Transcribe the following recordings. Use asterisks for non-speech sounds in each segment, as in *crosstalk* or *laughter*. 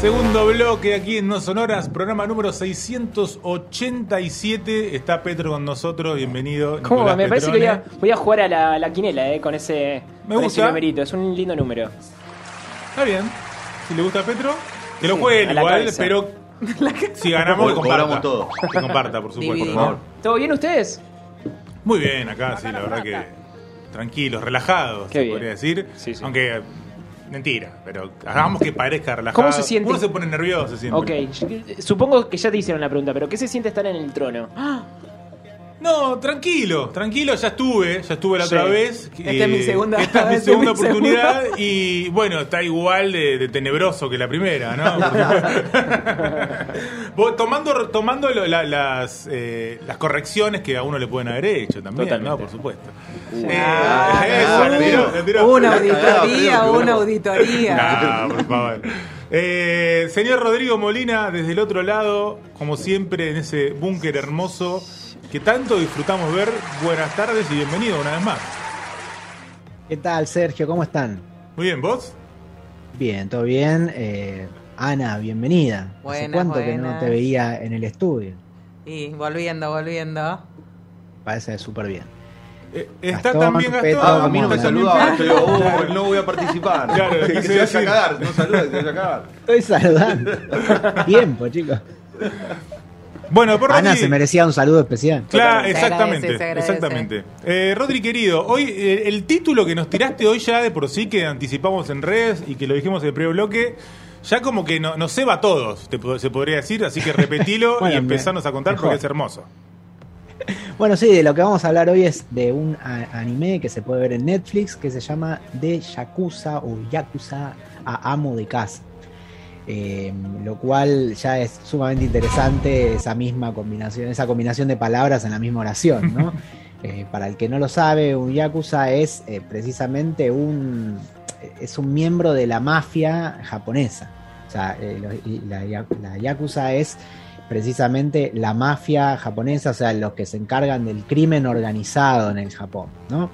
Segundo bloque aquí en No Sonoras, programa número 687. Está Petro con nosotros, bienvenido. ¿Cómo? Nicolás Me parece que voy a, voy a jugar a la, la quinela eh, con ese, Me con gusta. ese numerito. Es un lindo número. Está bien. Si le gusta a Petro, que lo Sí, juegue igual, pero *laughs* si ganamos, que comparta. Todo. Que comparta, por supuesto. Divino. ¿no? ¿Todo bien ustedes? Muy bien, acá sí, la verdad que tranquilos, relajados, se podría decir. Sí, sí. Aunque, mentira, pero hagamos que parezca relajado. ¿Cómo se siente? Uno se pone nervioso siempre. Ok, supongo que ya te hicieron la pregunta, pero ¿qué se siente estar en el trono? *gasps* No, tranquilo, tranquilo, ya estuve, ya estuve la Sí. otra vez. Esta es mi segunda- Esta es mi *laughs* es segunda mi oportunidad y bueno, está igual de, de tenebroso que la primera, ¿no? *laughs* *laughs* Tomando tomando lo- la- las, eh, las correcciones que a uno le pueden haber hecho también, Totalmente. ¿no? Por supuesto. Ah. Una auditoría, una auditoría. No, por favor. Eh, señor Rodrigo Molina, desde el otro lado, como siempre, en ese búnker hermoso que tanto disfrutamos ver. Buenas tardes y bienvenido una vez más. ¿Qué tal, Sergio? ¿Cómo están? Muy bien, ¿vos? Bien, todo bien. Eh, Ana, bienvenida. ¿Hace Buenas, cuánto que no te veía en el estudio? Y volviendo, volviendo. Parece súper bien. Eh, está Gastón, también Gastón. Ah, a mí no me también yo digo, oh, no voy a participar. Claro, que se vaya a cagar, no saluda, que se vaya a cagar. Estoy saludando. *laughs* Tiempo, chicos. Bueno, por Ana Rodri- se merecía un saludo especial. Claro, Se exactamente, agradece, se agradece. exactamente. Eh, Rodri querido, hoy eh, el título que nos tiraste hoy ya de por sí que anticipamos en redes y que lo dijimos en el primer bloque, ya como que no- nos ceba a todos, te se podría decir, así que repetilo *laughs* Bueno, y empezarnos a contar mejor. porque es hermoso. *laughs* Bueno, sí, de lo que vamos a hablar hoy es de un anime que se puede ver en Netflix que se llama De Yakuza o Yakuza a Amo de Casa. Eh, lo cual ya es sumamente interesante esa misma combinación, esa combinación de palabras en la misma oración, ¿no? *laughs* Eh, para el que no lo sabe, un yakuza es eh, precisamente un es un miembro de la mafia japonesa. O sea, eh, la, ya- la yakuza es precisamente la mafia japonesa, o sea, los que se encargan del crimen organizado en el Japón, ¿no?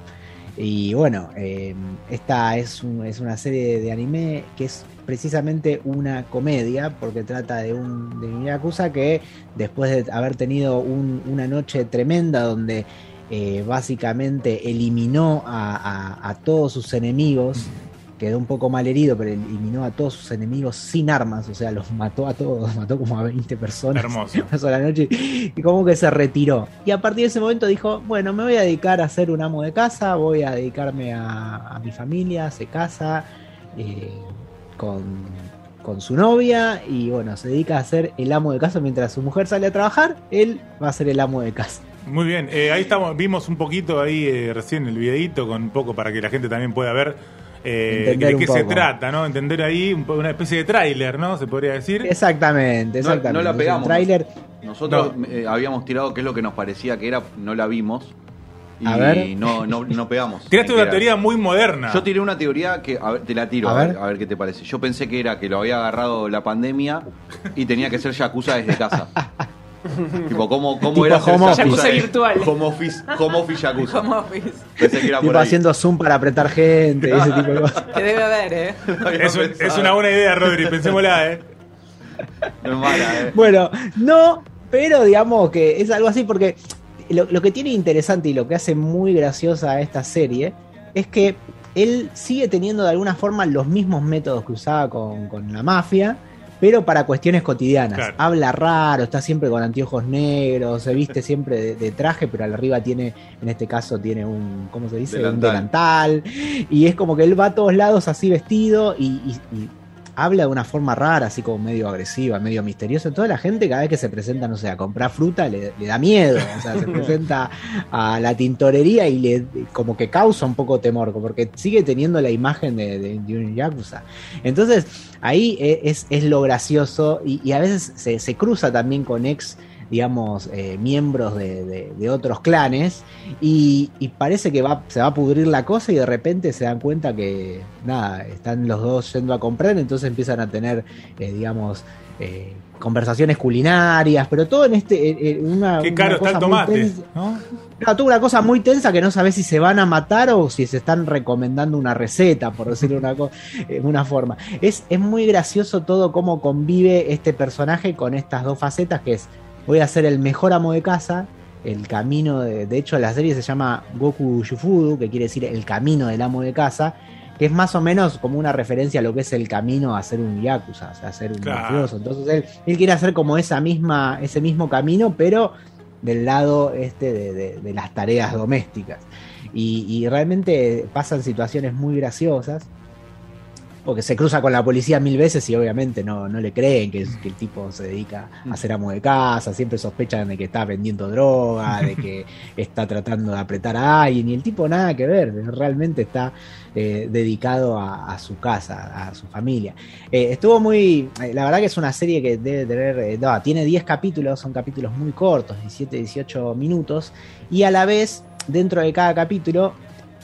Y bueno, eh, esta es, un- es una serie de anime que es precisamente una comedia, porque trata de un, de un yakuza que después de haber tenido un- una noche tremenda donde eh, básicamente eliminó a, todos sus enemigos, quedó un poco mal herido, pero eliminó a todos sus enemigos sin armas, o sea, los mató a todos, mató como a 20 personas Hermoso. *laughs* una sola noche y como que se retiró. Y a partir de ese momento dijo, bueno, me voy a dedicar a ser un amo de casa, voy a dedicarme a, a mi familia, se casa eh, con, con su novia y bueno, se dedica a ser el amo de casa mientras su mujer sale a trabajar, él va a ser el amo de casa. Muy bien, eh, ahí estamos, vimos un poquito ahí eh, recién el videito con un poco para que la gente también pueda ver eh, de un qué se trata, ¿no? Entender ahí una especie de tráiler, ¿no? Se podría decir. Exactamente, No- exactamente. no la Es un pegamos. tráiler. Nosotros No. eh, habíamos tirado qué es lo que nos parecía que era, no la vimos. Y A ver. No, no, no pegamos. *laughs* Tiraste una era- teoría muy moderna. Yo tiré una teoría que, a ver, te la tiro, A ver. a ver qué te parece. Yo pensé que era que lo había agarrado la pandemia y tenía que ser Yakuza desde casa. *laughs* *laughs* tipo, ¿cómo, cómo Tipo era home office. Yakuza de- virtual. Home office, home office Yakuza. Home office. Pensé que era Tipo por ahí. haciendo zoom para apretar gente y ese tipo de cosas. Que debe haber, ¿eh? Un- es una buena idea, Rodri, pensémosla, ¿eh? No es mala, eh. Bueno, no, pero digamos que es algo así porque lo, lo que tiene interesante y lo que hace muy graciosa a esta serie es que él sigue teniendo de alguna forma los mismos métodos que usaba con, con la mafia, pero para cuestiones cotidianas. Claro. Habla raro, está siempre con anteojos negros, se viste siempre de, de traje, pero al arriba tiene, en este caso, tiene un, ¿cómo se dice? Un Delantal. delantal. Y es como que él va a todos lados así vestido y, y- y habla de una forma rara, así como medio agresiva, medio misteriosa. Toda la gente cada vez que se presenta, no sé, a comprar fruta, le, le da miedo. O sea, se *laughs* presenta a la tintorería y le como que causa un poco temor, porque sigue teniendo la imagen de, de, de un Yakuza. Entonces, ahí e- es, es lo gracioso y, y a veces se, se cruza también con ex digamos, eh, miembros de, de- de otros clanes y, y parece que va, se va a pudrir la cosa y de repente se dan cuenta que, nada, están los dos yendo a comprar, entonces empiezan a tener, eh, digamos, eh, conversaciones culinarias, pero todo en este, una... Qué una caro está el tomate, tensa. ¿no? Claro, tuvo una cosa muy tensa que no sabes si se van a matar o si se están recomendando una receta, por decirlo una, *laughs* una forma. Es, es muy gracioso todo cómo convive este personaje con estas dos facetas, que es voy a ser el mejor amo de casa, el camino de, de hecho la serie se llama Goku Shufudu, que quiere decir el camino del amo de casa, que es más o menos como una referencia a lo que es el camino a ser un yakuza, o sea, a ser un Claro. mafioso. Entonces él, él quiere hacer como esa misma, ese mismo camino, pero del lado este de, de- de las tareas domésticas. Y, y realmente pasan situaciones muy graciosas. Porque se cruza con la policía mil veces y obviamente no, no le creen que, que el tipo se dedica a ser amo de casa, siempre sospechan de que está vendiendo droga, de que *laughs* está tratando de apretar a alguien y el tipo nada que ver, realmente está eh, dedicado a, a su casa, a su familia. Eh, estuvo muy. eh, La verdad que es una serie que debe tener. no, tiene 10 capítulos, son capítulos muy cortos, 17, 18 minutos. Y a la vez, dentro de cada capítulo,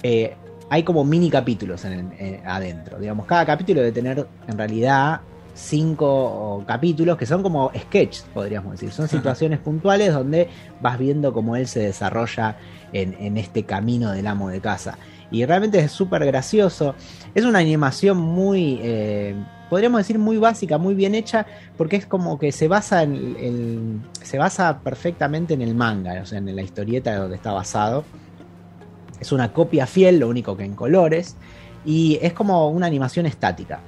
eh, hay como mini capítulos en eh, adentro. Digamos, cada capítulo debe tener en realidad cinco capítulos que son como sketches, podríamos decir. Son situaciones puntuales donde vas viendo cómo él se desarrolla en, en este camino del amo de casa. Y realmente es súper gracioso. Es una animación muy, eh, podríamos decir, muy básica, muy bien hecha, porque es como que se basa en, en- se basa perfectamente en el manga, o sea, en la historieta donde está basado. Es una copia fiel, lo único que en colores, y es como una animación estática.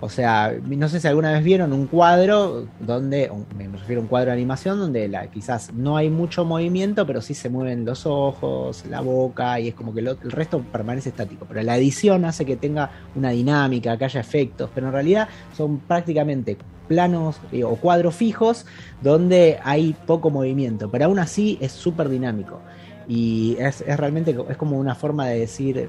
O sea, no sé si alguna vez vieron un cuadro donde, me refiero a un cuadro de animación donde la, quizás no hay mucho movimiento, pero sí se mueven los ojos, la boca, y es como que el resto permanece estático. Pero la edición hace que tenga una dinámica, que haya efectos, pero en realidad son prácticamente planos eh, o cuadros fijos donde hay poco movimiento, pero aún así es súper dinámico. Y es, es realmente es como una forma de decir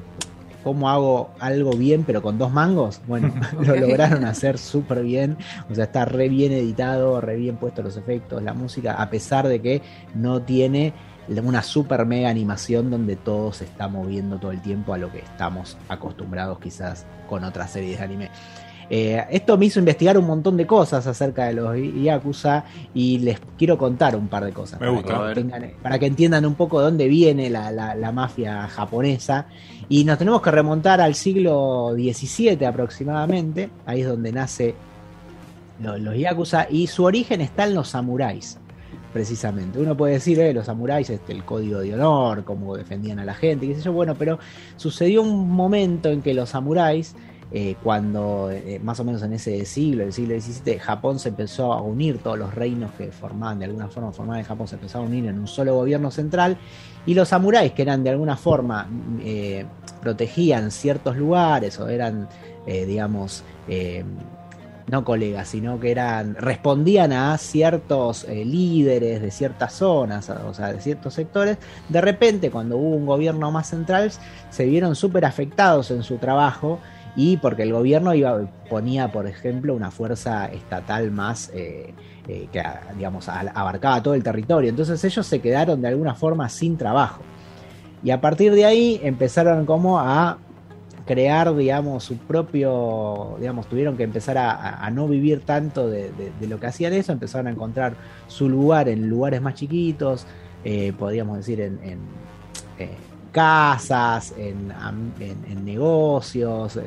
cómo hago algo bien pero con dos mangos. Bueno, *laughs* *laughs* lo lograron hacer súper bien. O sea, está re bien editado, re bien puestos los efectos, la música, a pesar de que no tiene una super mega animación donde todo se está moviendo todo el tiempo a lo que estamos acostumbrados quizás con otras series de anime. Eh, esto me hizo investigar un montón de cosas acerca de los Yakuza y les quiero contar un par de cosas. Me para gusta. que tengan- para que entiendan un poco de dónde viene la, la- la mafia japonesa. Y nos tenemos que remontar al siglo XVII aproximadamente. Ahí es donde nace lo- los Yakuza. Y su origen está en los samuráis. Precisamente. Uno puede decir, eh, los samuráis, este, el código de honor, cómo defendían a la gente, qué sé yo. Bueno, pero sucedió un momento en que los samuráis eh, cuando eh, más o menos en ese siglo, el siglo XVII, Japón se empezó a unir, todos los reinos que formaban, de alguna forma formaban en Japón, se empezaron a unir en un solo gobierno central, y los samuráis, que eran de alguna forma, eh, protegían ciertos lugares o eran, digamos, no colegas, sino que eran respondían a ciertos líderes de ciertas zonas, o sea, de ciertos sectores. De repente, cuando hubo un gobierno más central, se vieron súper afectados en su trabajo y porque el gobierno iba, ponía, por ejemplo, una fuerza estatal más eh, eh, que, digamos, abarcaba todo el territorio. Entonces ellos se quedaron de alguna forma sin trabajo. Y a partir de ahí empezaron como a crear, digamos, su propio, digamos, tuvieron que empezar a, no vivir tanto de, lo que hacían eso, empezaron a encontrar su lugar en lugares más chiquitos, eh, podríamos decir en, casas, en, en- negocios, eh,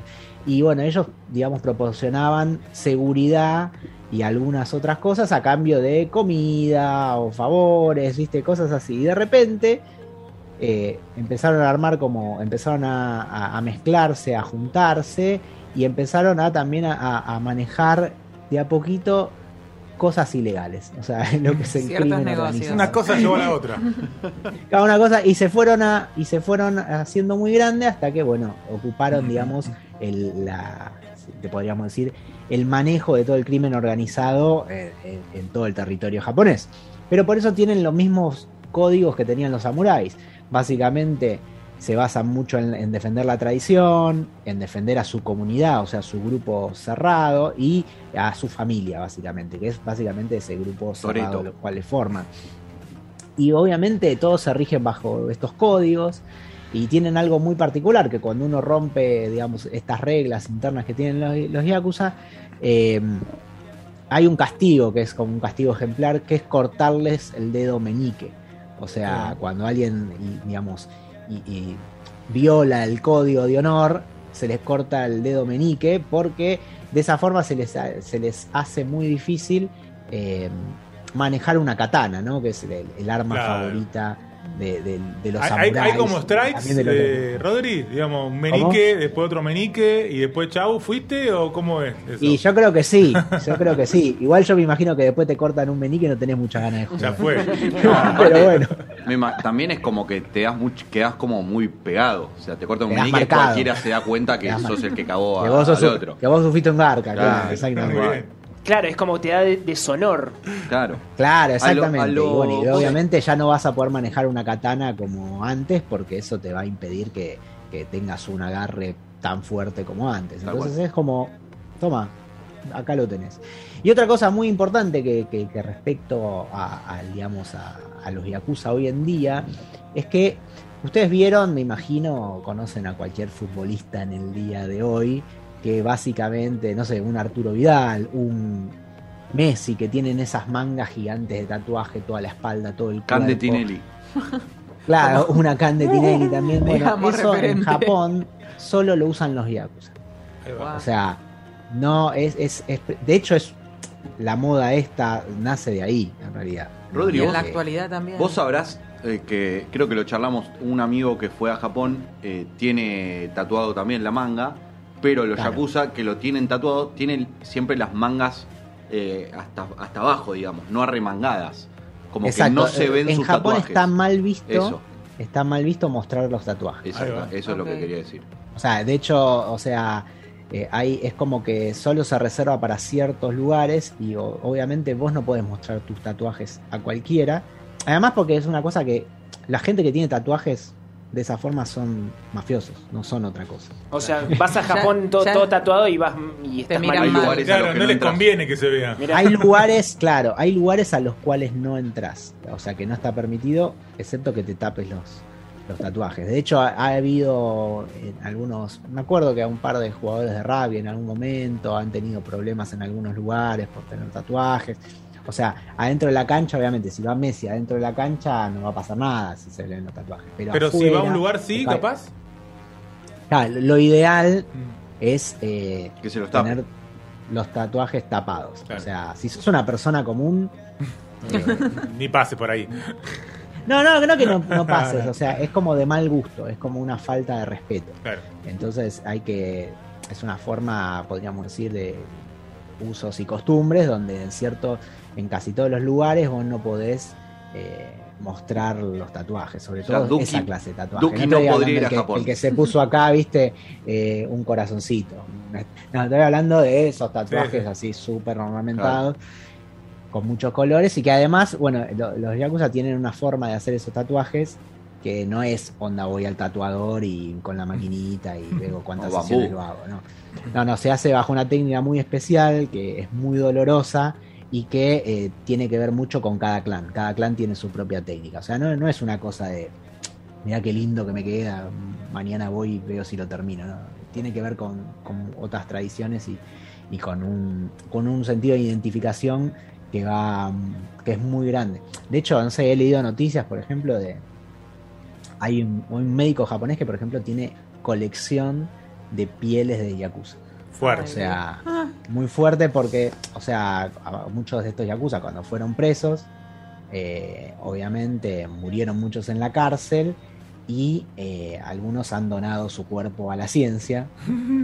y bueno, ellos, digamos, proporcionaban seguridad y algunas otras cosas a cambio de comida o favores, viste, cosas así. Y de repente eh, empezaron a armar como, empezaron a, a- mezclarse, a juntarse y empezaron a también a- a manejar de a poquito cosas ilegales, o sea, *laughs* lo que es el Ciertos crimen negocios. organizado. Una cosa llevó a la otra. *laughs* Cada una cosa y se fueron a y se fueron haciendo muy grandes hasta que bueno ocuparon digamos el, la te podríamos decir, el manejo de todo el crimen organizado eh, en, en todo el territorio japonés. Pero por eso tienen los mismos códigos que tenían los samuráis. Básicamente se basan mucho en, en defender la tradición, en defender a su comunidad, o sea, su grupo cerrado y a su familia, básicamente, que es básicamente ese grupo cerrado los cuales forman. Y obviamente todos se rigen bajo estos códigos y tienen algo muy particular, que cuando uno rompe, digamos, estas reglas internas que tienen los, los Yakuza, eh, hay un castigo, que es como un castigo ejemplar, que es cortarles el dedo meñique. O sea, cuando alguien, digamos, y, y viola el código de honor, se les corta el dedo meñique porque de esa forma se les, se les hace muy difícil eh, manejar una katana, ¿no? Que es el, el arma Claro. favorita de, de- de los Hay, hay- samuráis. hay como strikes, de eh, Rodri, digamos, un menique, después otro menique y después chau, ¿fuiste o cómo es eso? Y yo creo que sí, *laughs* yo creo que sí. Igual yo me imagino que después te cortan un meñique y no tenés muchas ganas de Ya jugar. fue. *laughs* Pero bueno, también es como que te das mucho, quedas como muy pegado. O sea, te corta un meñique y cualquiera se da cuenta que sos el que cagó que a- vos, sos al otro. que vos sufriste un garca, claro, Claro, exactamente. Claro, es como te da de- deshonor. Claro. Claro, exactamente. a lo- y bueno, y vos- obviamente ya no vas a poder manejar una katana como antes porque eso te va a impedir que, que tengas un agarre tan fuerte como antes. Entonces es como, toma, acá lo tenés. Y otra cosa muy importante que, que- que respecto a, a, digamos, a, a los Yakuza hoy en día es que ustedes vieron, me imagino, conocen a cualquier futbolista en el día de hoy que básicamente, no sé, un Arturo Vidal, un Messi, que tienen esas mangas gigantes de tatuaje, toda la espalda, todo el cuerpo. Can de Tinelli. *laughs* Claro, una Can de Tinelli también. Bueno, Digamos, eso en. Japón solo lo usan los Yakuza. O sea, no es, es, es- de hecho es la moda esta nace de ahí, en realidad. Rodri, Y en la Que- actualidad también. Vos sabrás eh, que creo que lo charlamos, un amigo que fue a Japón eh, tiene tatuado también la manga, pero los Claro. yakuza que lo tienen tatuado tienen siempre las mangas eh, hasta, hasta abajo, digamos, no arremangadas. Como Exacto, que no se ven en sus Japón tatuajes. está mal visto, Eso, está mal visto mostrar los tatuajes. exacto, eso es lo que quería decir. O sea, de hecho, o sea, eh, ahí es como que solo se reserva para ciertos lugares y o- obviamente vos no podés mostrar tus tatuajes a cualquiera. Además porque es una cosa que la gente que tiene tatuajes de esa forma son mafiosos, no son otra cosa. O sea, vas a *laughs* Ya- Japón todo, ya- todo tatuado y vas y estás miran mal visto. lugares a Claro, los que no no les entras. conviene que se vea. Mirá. Hay *laughs* lugares, claro, hay lugares a los cuales no entras, o sea que no está permitido, excepto que te tapes los, los tatuajes. De hecho, ha, ha habido en algunos, me acuerdo que a un par de jugadores de rugby en algún momento han tenido problemas en algunos lugares por tener tatuajes. O sea, adentro de la cancha, obviamente, si va Messi adentro de la cancha, no va a pasar nada si se ven los tatuajes. Pero, Pero si va a un lugar, sí, capaz. Claro, lo ideal Mm. es eh, Que se los tape. tener los tatuajes tapados. Claro. O sea, si sos una persona común, *laughs* eh, Ni pase por ahí. No, no, no que *laughs* no, no pases, o sea, es como de mal gusto, es como una falta de respeto. Claro. Entonces hay que, es una forma, podríamos decir, de usos y costumbres, donde en cierto, en casi todos los lugares vos no podés eh, mostrar los tatuajes, sobre todo Duki- esa clase de tatuajes. Duki no podría ir a que, Japón. El que se puso acá, viste, eh, un corazoncito. No, estoy hablando de esos tatuajes Sí, sí. así súper ornamentados con muchos colores y que además, bueno, lo- los Yakuza tienen una forma de hacer esos tatuajes que no es onda voy al tatuador y con la maquinita y *laughs* luego cuántas O sesiones lo hago, no. No, no, se hace bajo una técnica muy especial que es muy dolorosa y que eh, tiene que ver mucho con cada clan. Cada clan tiene su propia técnica. O sea, no, no es una cosa de mira qué lindo que me queda, mañana voy y veo si lo termino. ¿no? Tiene que ver con, con otras tradiciones y, y con, un, con un sentido de identificación que va que es muy grande. De hecho, no sé, he leído noticias, por ejemplo, de hay un, un médico japonés que, por ejemplo, tiene colección de pieles de yakuza. O Fuerte. sea, Ah, muy fuerte porque, o sea, muchos de estos yakuza cuando fueron presos, eh, obviamente murieron muchos en la cárcel y eh, algunos han donado su cuerpo a la ciencia,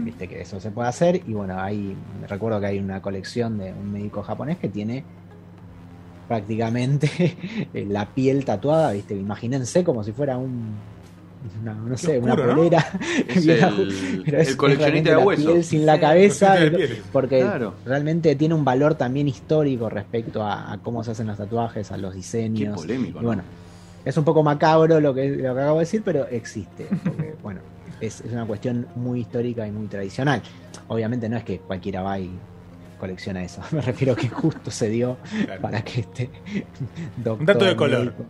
viste que eso se puede hacer y bueno, hay, recuerdo que hay una colección de un médico japonés que tiene prácticamente *laughs* la piel tatuada, viste, imagínense como si fuera un, una- no sé, oscuro, una ¿no? polera. Es *laughs* vieja, el- pero el coleccionista de la huesos. piel sin la cabeza, porque Claro. realmente tiene un valor también histórico respecto a, a cómo se hacen los tatuajes, a los Qué diseños. polémico, Y ¿no? Bueno, es un poco macabro lo que, lo que acabo de decir, pero existe. Porque, *laughs* bueno, es, es una cuestión muy histórica y muy tradicional. Obviamente no es que cualquiera va y colecciona eso. *laughs* Me refiero que justo se dio Claro. para que este doctor, Un dato de color. médico-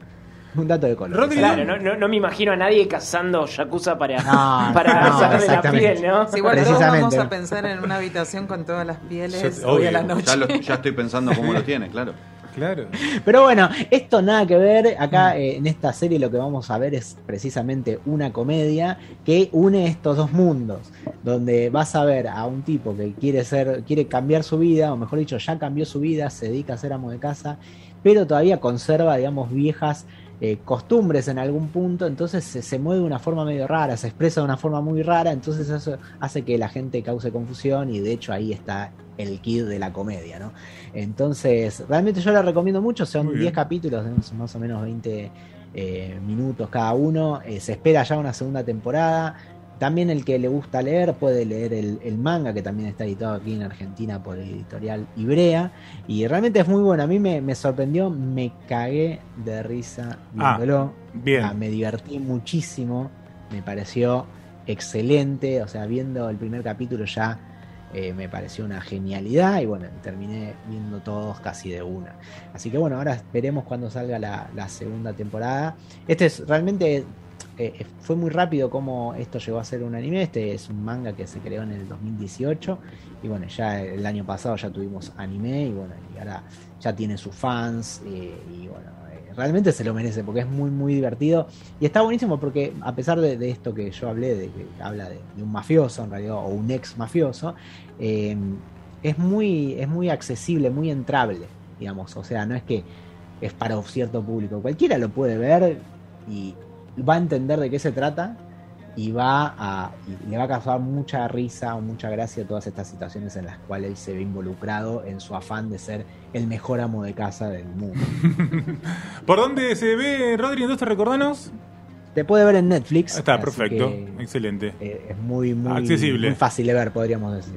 un dato de color. Rodri- Claro, no, no, no me imagino a nadie cazando Yakuza para, No, *laughs* para no, sacarle la piel, ¿no? Sí, igual todos vamos a pensar en una habitación con todas las pieles Yo- hoy a obvio. la noche. Ya, lo- ya estoy pensando cómo lo tiene, claro. Claro. Pero bueno, esto nada que ver. Acá eh, en esta serie lo que vamos a ver es precisamente una comedia que une estos dos mundos. Donde vas a ver a un tipo que quiere ser, quiere cambiar su vida, o mejor dicho, ya cambió su vida, se dedica a ser amo de casa, pero todavía conserva, digamos, viejas eh, costumbres en algún punto, entonces se, se mueve de una forma medio rara, se expresa de una forma muy rara, entonces eso hace que la gente cause confusión y de hecho ahí está el kid de la comedia, ¿no? Entonces, realmente yo la recomiendo mucho, son Muy 10 bien. capítulos, más o menos 20 eh, minutos cada uno, eh, se espera ya una segunda temporada. También el que le gusta leer puede leer el, el manga, que también está editado aquí en Argentina por el editorial Ibrea. Y realmente es muy bueno. A mí me, me sorprendió, me cagué de risa Ah, viéndolo. bien. Ah, me divertí muchísimo. Me pareció excelente. O sea, viendo el primer capítulo ya eh, me pareció una genialidad. Y bueno, terminé viendo todos casi de una. Así que bueno, ahora veremos cuando salga la, la segunda temporada. Este es realmente. Eh, fue muy rápido como esto llegó a ser un anime. Este es un manga que se creó en el 2018. Y bueno, ya el año pasado ya tuvimos anime. Y bueno, y ahora ya tiene sus fans. eh, y bueno, eh, realmente se lo merece porque es muy, muy divertido. Y está buenísimo porque a pesar de, esto que yo hablé, de que habla de, de un mafioso en realidad, o un ex mafioso, eh, es, muy, es muy accesible, muy entrable, digamos. O sea, no es que es para un cierto público. Cualquiera lo puede ver y va a entender de qué se trata y va a y le va a causar mucha risa o mucha gracia todas estas situaciones en las cuales él se ve involucrado en su afán de ser el mejor amo de casa del mundo. *laughs* ¿Por dónde se ve, Rodri? Entonces, recordanos. Te puede ver en Netflix. Está, perfecto. que, Excelente. eh, es muy, muy, Accesible. muy fácil de ver, podríamos decir.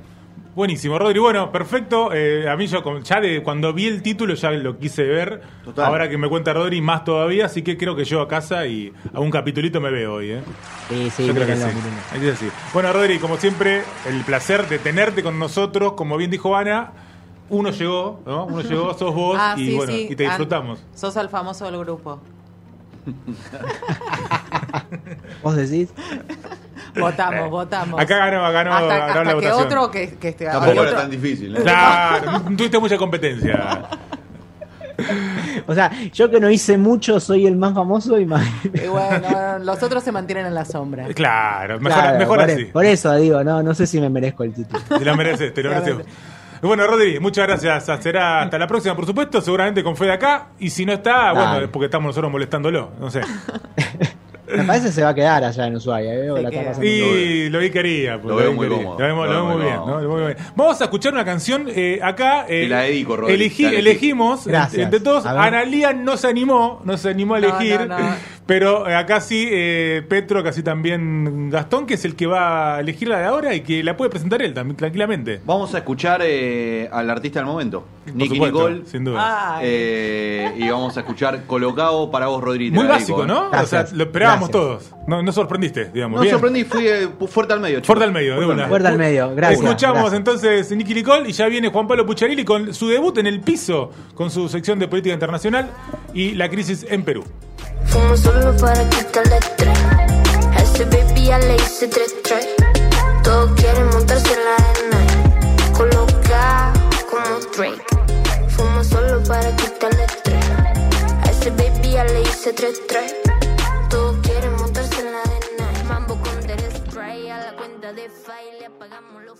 Buenísimo, Rodri. Bueno, perfecto. Eh, a mí yo con- ya de cuando vi el título ya lo quise ver. Total. Ahora que me cuenta Rodri, más todavía. Así que creo que yo a casa y a un capitulito me veo hoy. ¿eh? Sí, sí, yo creo que sí. Bueno, Rodri, como siempre, el placer de tenerte con nosotros. Como bien dijo Ana, uno llegó, ¿no? Uno llegó, *laughs* sos vos Ah, y sí, bueno, sí. y te Ah, disfrutamos. Sos el famoso del grupo. *laughs* ¿Vos decís? *laughs* Votamos, votamos. Acá ganó, ganó, hasta ganó hasta la que votación. otro que, que esté Tampoco era tan difícil. ¿eh? Claro, no tuviste mucha competencia. *laughs* O sea, yo que no hice mucho, soy el más famoso y más. Y bueno, los otros se mantienen en la sombra. Claro, mejor, Claro, mejor por, así. por eso digo, no, no sé si me merezco el título. Te lo mereces, te lo mereces. Bueno, Rodri, muchas gracias. Será hasta la próxima, por supuesto. Seguramente con Fede acá. Y si no está, bueno, es porque estamos nosotros molestándolo. No sé. *laughs* Me parece que se va a quedar allá en Ushuaia. ¿eh? Se La está pasando Y lo vi quería. pues, Lo veo vi muy cómodo. Lo vemos, Lo lo veo vemos muy bien. ¿no? Lo muy bien. Vamos a escuchar una canción eh, acá. eh, Te la dedico, Rodri, elegí- te la elegí. elegimos, Gracias. entre todos. A ver. Analía no se animó, no se animó a No, elegir. no, no. Pero eh, acá sí, eh, Petro, casi también Gastón, que es el que va a elegir la de ahora y que la puede presentar él también, tranquilamente. Vamos a escuchar eh, al artista del momento, Por Nicky supuesto, Nicole. sin duda. Eh, y vamos a escuchar Colocado para vos, Rodri. te Muy básico. ¿no? Gracias. O sea, lo esperábamos Gracias. todos. No, no sorprendiste, digamos. No Bien. sorprendí, fui eh, fuerte al medio. chicos. Fuerte al medio, de una. Fuerte al medio, gracias. Escuchamos gracias. entonces Nicky Nicole y ya viene Juan Pablo Pucciarilli con su debut en el piso, con su sección de política internacional y la crisis en Perú fumo solo para quitarle estrés. A ese baby ya le hice tres tres. Todos quieren montarse en la arena. Coloca como Drake. Fumo solo para quitarle estrés. A ese baby ya le hice tres tres. Todos quieren montarse en la arena. Mambo con del spray a la cuenta de file apagamos los